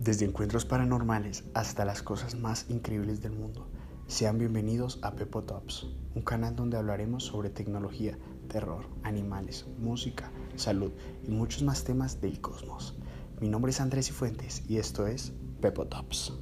Desde encuentros paranormales hasta las cosas más increíbles del mundo. Sean bienvenidos a Pepo Tops, un canal donde hablaremos sobre tecnología, terror, animales, música, salud y muchos más temas del cosmos. Mi nombre es Andrés Cifuentes y esto es Pepo Tops.